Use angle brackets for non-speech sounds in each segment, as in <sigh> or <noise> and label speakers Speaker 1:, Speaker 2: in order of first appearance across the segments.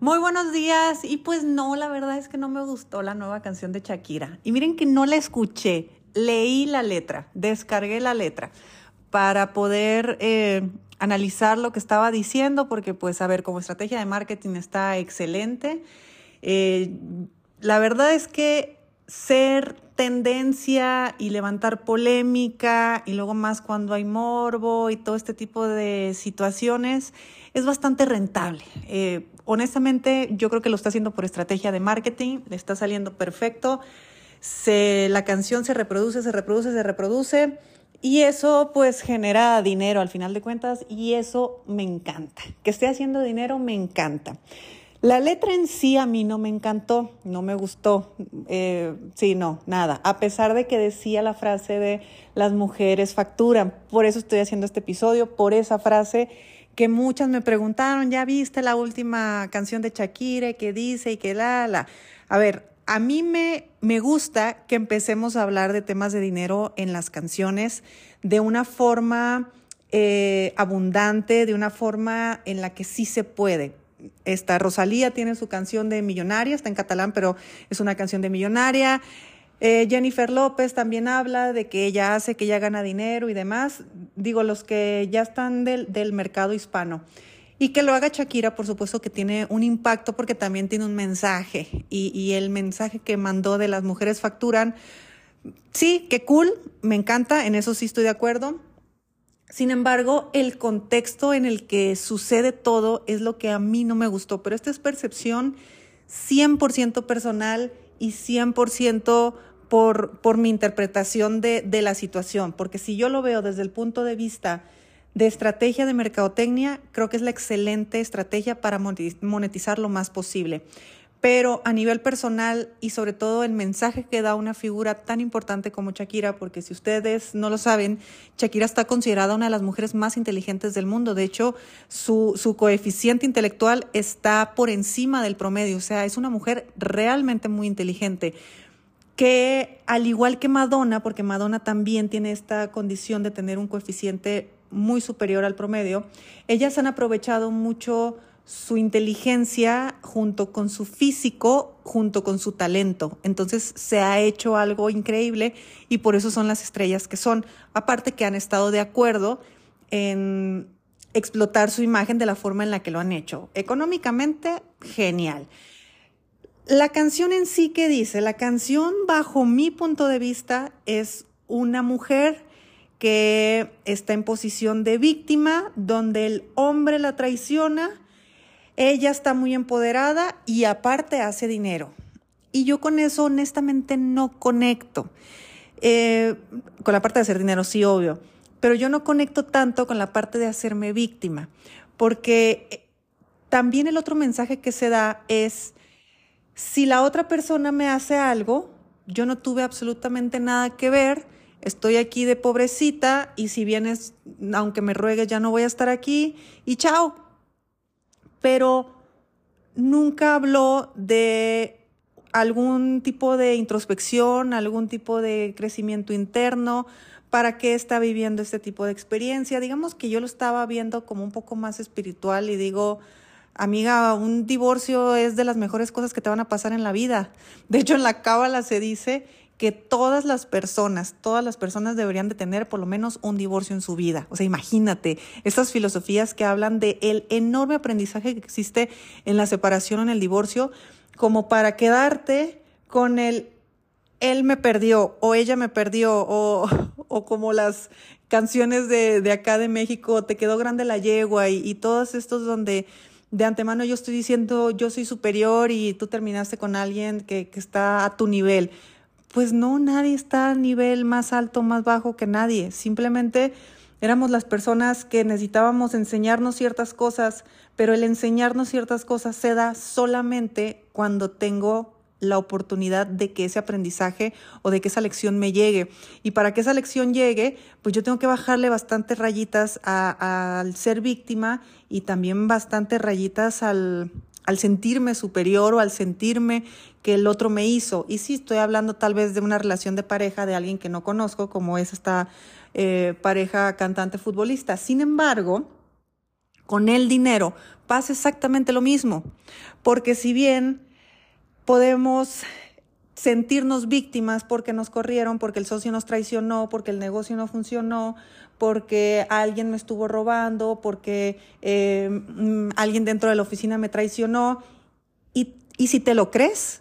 Speaker 1: Muy buenos días. Y pues no, la verdad es que no me gustó la nueva canción de Shakira. Y miren que no la escuché, leí la letra, descargué la letra para poder eh, analizar lo que estaba diciendo, porque pues a ver, como estrategia de marketing está excelente. Eh, la verdad es que ser tendencia y levantar polémica y luego más cuando hay morbo y todo este tipo de situaciones es bastante rentable. Eh, honestamente, yo creo que lo está haciendo por estrategia de marketing, le está saliendo perfecto. Se, la canción se reproduce, se reproduce, se reproduce. Y eso pues genera dinero al final de cuentas y eso me encanta. Que esté haciendo dinero me encanta. La letra en sí a mí no me encantó, no me gustó. Eh, sí, no, nada. A pesar de que decía la frase de las mujeres facturan. Por eso estoy haciendo este episodio, por esa frase que muchas me preguntaron, ¿ya viste la última canción de Shakira que dice y que la, la? A ver, a mí me, me gusta que empecemos a hablar de temas de dinero en las canciones de una forma eh, abundante, de una forma en la que sí se puede esta Rosalía tiene su canción de Millonaria, está en catalán, pero es una canción de Millonaria. Eh, Jennifer López también habla de que ella hace, que ella gana dinero y demás. Digo, los que ya están del, del mercado hispano. Y que lo haga Shakira, por supuesto que tiene un impacto porque también tiene un mensaje. Y, y el mensaje que mandó de las mujeres facturan, sí, qué cool, me encanta, en eso sí estoy de acuerdo sin embargo, el contexto en el que sucede todo es lo que a mí no me gustó, pero esta es percepción 100% personal y 100% por, por mi interpretación de, de la situación, porque si yo lo veo desde el punto de vista de estrategia de mercadotecnia, creo que es la excelente estrategia para monetizar lo más posible pero a nivel personal y sobre todo el mensaje que da una figura tan importante como Shakira, porque si ustedes no lo saben, Shakira está considerada una de las mujeres más inteligentes del mundo. De hecho, su, coeficiente intelectual está por encima del promedio, o sea, es una mujer realmente muy inteligente que al igual que Madonna, porque Madonna también tiene esta condición de tener un coeficiente muy superior al promedio, ellas han aprovechado mucho su inteligencia junto con su físico, junto con su talento. Entonces se ha hecho algo increíble y por eso son las estrellas que son. Aparte que han estado de acuerdo en explotar su imagen de la forma en la que lo han hecho. Económicamente, genial. La canción en sí, ¿qué dice? La canción, bajo mi punto de vista, es una mujer que está en posición de víctima, donde el hombre la traiciona ella está muy empoderada y aparte hace dinero. Y yo con eso honestamente no conecto. Eh, con la parte de hacer dinero, sí, obvio. Pero yo no conecto tanto con la parte de hacerme víctima. Porque eh, también el otro mensaje que se da es, si la otra persona me hace algo, yo no tuve absolutamente nada que ver, estoy aquí de pobrecita y si vienes, aunque me ruegues, ya no voy a estar aquí y chao pero nunca habló de algún tipo de introspección, algún tipo de crecimiento interno, para qué está viviendo este tipo de experiencia. Digamos que yo lo estaba viendo como un poco más espiritual y digo, amiga, un divorcio es de las mejores cosas que te van a pasar en la vida. De hecho, en la cábala se dice que todas las personas, todas las personas deberían de tener por lo menos un divorcio en su vida. O sea, imagínate estas filosofías que hablan de el enorme aprendizaje que existe en la separación o en el divorcio, como para quedarte con el él me perdió o ella me perdió o, <laughs> o como las canciones de, de, acá de México, te quedó grande la yegua y, y todos estos donde de antemano yo estoy diciendo yo soy superior y tú terminaste con alguien que, que está a tu nivel pues no, nadie está a nivel más alto, más bajo que nadie. Simplemente éramos las personas que necesitábamos enseñarnos ciertas cosas, pero el enseñarnos ciertas cosas se da solamente cuando tengo la oportunidad de que ese aprendizaje o de que esa lección me llegue. Y para que esa lección llegue, pues yo tengo que bajarle bastantes rayitas al ser víctima y también bastantes rayitas al, al sentirme superior o al sentirme que el otro me hizo. Y sí, estoy hablando tal vez de una relación de pareja de alguien que no conozco, como es esta eh, pareja cantante futbolista. Sin embargo, con el dinero pasa exactamente lo mismo. Porque si bien podemos sentirnos víctimas porque nos corrieron, porque el socio nos traicionó, porque el negocio no funcionó, porque alguien me estuvo robando, porque eh, mm, alguien dentro de la oficina me traicionó. Y, y si te lo crees,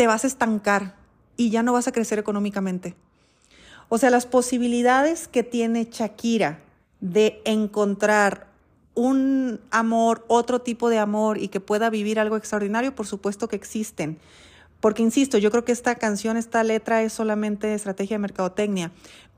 Speaker 1: te vas a estancar y ya no vas a crecer económicamente. O sea, las posibilidades que tiene Shakira de encontrar un amor, otro tipo de amor y que pueda vivir algo extraordinario, por supuesto que existen. Porque, insisto, yo creo que esta canción, esta letra es solamente estrategia de mercadotecnia.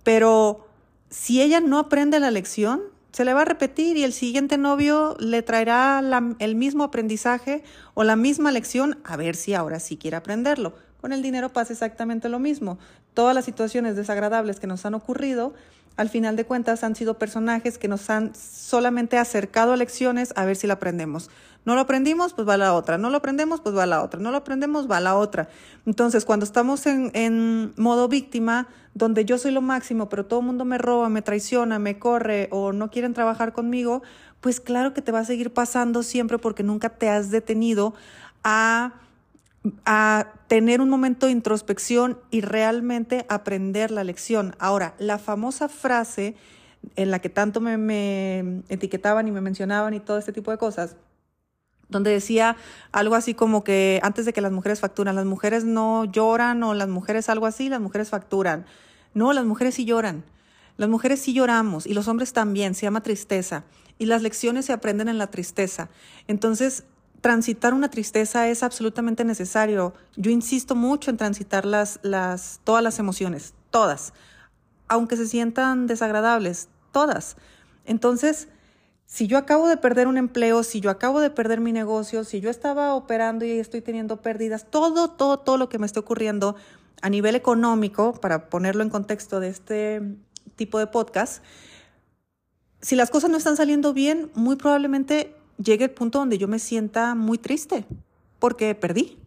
Speaker 1: Pero si ella no aprende la lección, se le va a repetir y el siguiente novio le traerá el mismo aprendizaje o la misma lección, a ver si ahora sí quiere aprenderlo. Con el dinero pasa exactamente lo mismo. Todas las situaciones desagradables que nos han ocurrido al final de cuentas han sido personajes que nos han solamente acercado a lecciones a ver si la aprendemos. No lo aprendimos, pues va a la otra. No lo aprendemos, pues va a la otra. No lo aprendemos, va a la otra. Entonces, cuando estamos en, en modo víctima, donde yo soy lo máximo, pero todo el mundo me roba, me traiciona, me corre o no quieren trabajar conmigo, pues claro que te va a seguir pasando siempre porque nunca te has detenido a a tener un momento de introspección y realmente aprender la lección. Ahora, la famosa frase en la que tanto me, etiquetaban y me mencionaban y todo este tipo de cosas, donde decía algo así como que antes de que las mujeres facturan, las mujeres no lloran o las mujeres algo así, las mujeres facturan. No, las mujeres sí lloran. Las mujeres sí lloramos y los hombres también, se llama tristeza. Y las lecciones se aprenden en la tristeza. Entonces, transitar una tristeza es absolutamente necesario. Yo insisto mucho en transitar las, las, todas las emociones, todas, aunque se sientan desagradables, todas. Entonces, si yo acabo de perder un empleo, si yo acabo de perder mi negocio, si yo estaba operando y estoy teniendo pérdidas, todo, todo, todo lo que me está ocurriendo a nivel económico, para ponerlo en contexto de este tipo de podcast, si las cosas no están saliendo bien, muy probablemente llegue el punto donde yo me sienta muy triste porque perdí,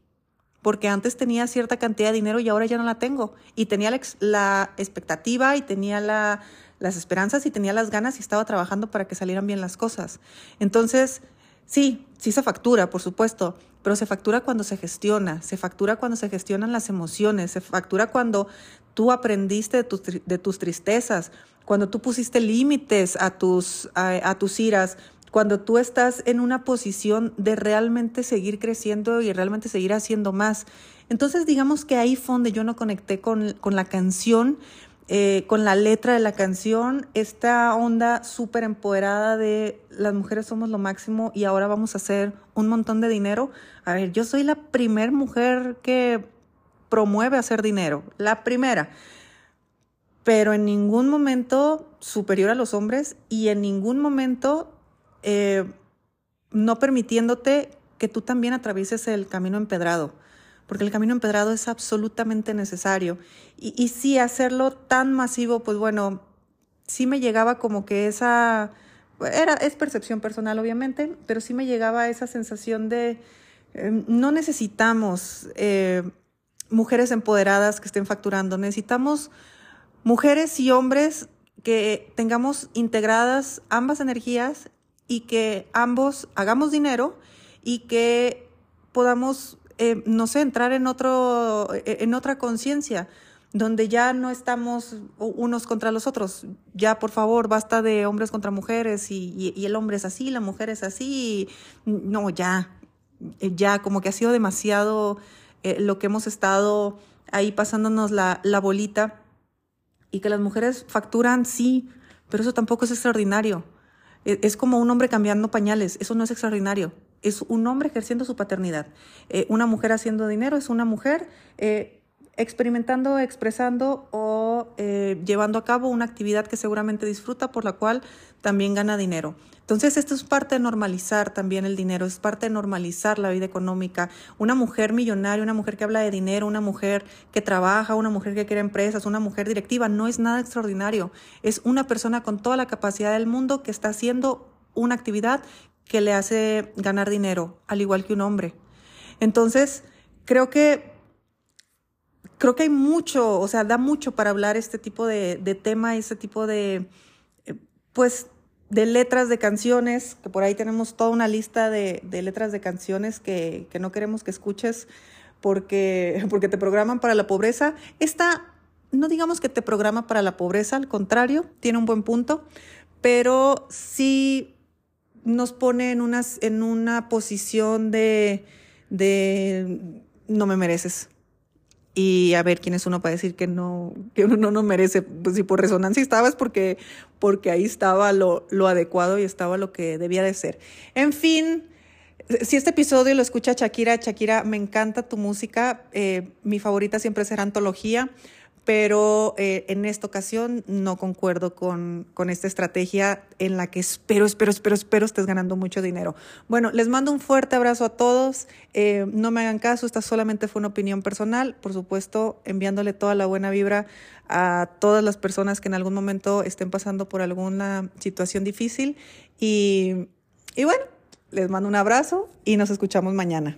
Speaker 1: porque antes tenía cierta cantidad de dinero y ahora ya no la tengo. Y tenía la, expectativa y tenía las esperanzas y tenía las ganas y estaba trabajando para que salieran bien las cosas. Entonces, sí, sí se factura, por supuesto, pero se factura cuando se gestiona, se factura cuando se gestionan las emociones, se factura cuando tú aprendiste de tus, tristezas, cuando tú pusiste límites a tus iras, cuando tú estás en una posición de realmente seguir creciendo y realmente seguir haciendo más. Entonces, digamos que ahí fue donde yo no conecté con, la canción, eh, con la letra de la canción, esta onda súper empoderada de las mujeres somos lo máximo y ahora vamos a hacer un montón de dinero. A ver, yo soy la primer mujer que promueve hacer dinero, la primera pero en ningún momento superior a los hombres y en ningún momento eh, no permitiéndote que tú también atravieses el camino empedrado, porque el camino empedrado es absolutamente necesario. Y, sí, hacerlo tan masivo, pues bueno, sí me llegaba como que esa, era, es percepción personal obviamente, pero sí me llegaba esa sensación de eh, no necesitamos eh, mujeres empoderadas que estén facturando, necesitamos mujeres y hombres que tengamos integradas ambas energías y que ambos hagamos dinero y que podamos, eh, no sé, entrar en, otro, eh, en otra conciencia donde ya no estamos unos contra los otros. Ya, por favor, basta de hombres contra mujeres y, el hombre es así, la mujer es así. No, ya, eh, ya, como que ha sido demasiado lo que hemos estado ahí pasándonos la, la bolita y que las mujeres facturan, sí, pero eso tampoco es extraordinario. E, es como un hombre cambiando pañales, eso no es extraordinario. Es un hombre ejerciendo su paternidad. Eh, una mujer haciendo dinero es una mujer eh, experimentando, expresando o eh, llevando a cabo una actividad que seguramente disfruta, por la cual también gana dinero. Entonces, esto es parte de normalizar también el dinero, es parte de normalizar la vida económica. Una mujer millonaria, una mujer que habla de dinero, una mujer que trabaja, una mujer que quiere empresas, una mujer directiva, no es nada extraordinario. Es una persona con toda la capacidad del mundo que está haciendo una actividad que le hace ganar dinero, al igual que un hombre. Entonces, creo que creo que hay mucho, o sea, da mucho para hablar este tipo de, tema, este tipo de, eh, pues, de letras de canciones, que por ahí tenemos toda una lista de, letras de canciones que, no queremos que escuches porque, <laughs> porque te programan para la pobreza. Esta, no digamos que te programa para la pobreza, al contrario, tiene un buen punto, pero sí nos pone en, unas, en una posición de no me mereces, y a ver quién es uno para decir que no, que uno no merece. Pues si por resonancia estaba es porque, porque ahí estaba lo, lo adecuado y estaba lo que debía de ser. En fin, si este episodio lo escucha Shakira, Shakira, me encanta tu música. Eh, mi favorita siempre será Antología pero eh, en esta ocasión no concuerdo con, con, esta estrategia en la que espero, espero, espero, espero estés ganando mucho dinero. Bueno, les mando un fuerte abrazo a todos. Eh, no me hagan caso, esta solamente fue una opinión personal. Por supuesto, enviándole toda la buena vibra a todas las personas que en algún momento estén pasando por alguna situación difícil. Y, y bueno, les mando un abrazo y nos escuchamos mañana.